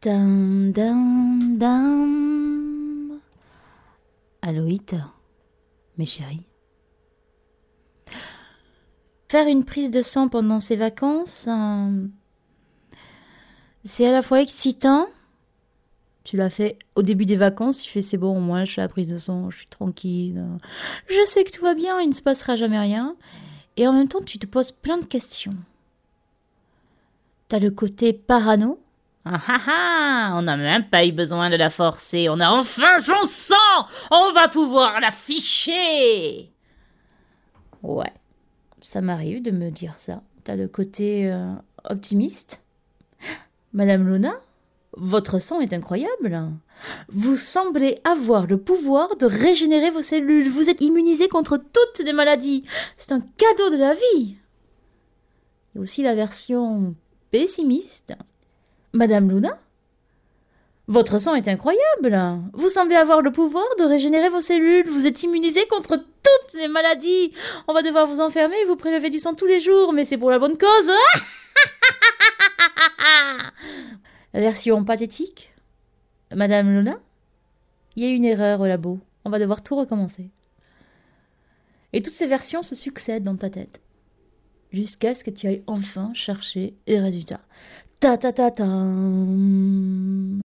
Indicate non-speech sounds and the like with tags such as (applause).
Dum, dum, dum. Aloïta, mes chéris. Faire une prise de sang pendant ses vacances, euh, c'est à la fois excitant. Tu l'as fait au début des vacances, tu fais c'est bon, moi je fais la prise de sang, je suis tranquille. Je sais que tout va bien, il ne se passera jamais rien. Et en même temps, tu te poses plein de questions. T'as le côté parano. Ah ah ah On n'a même pas eu besoin de la forcer, on a enfin son sang On va pouvoir l'afficher Ouais, ça m'arrive de me dire ça. T'as le côté euh, optimiste? Madame Luna, votre sang est incroyable. Vous semblez avoir le pouvoir de régénérer vos cellules. Vous êtes immunisé contre toutes les maladies. C'est un cadeau de la vie. A aussi la version pessimiste. Madame Luna Votre sang est incroyable. Vous semblez avoir le pouvoir de régénérer vos cellules. Vous êtes immunisé contre toutes les maladies. On va devoir vous enfermer et vous prélever du sang tous les jours, mais c'est pour la bonne cause. (laughs) version pathétique? Madame Luna Il y a une erreur au labo. On va devoir tout recommencer. Et toutes ces versions se succèdent dans ta tête jusqu'à ce que tu ailles enfin chercher les résultats. Ta ta ta ta.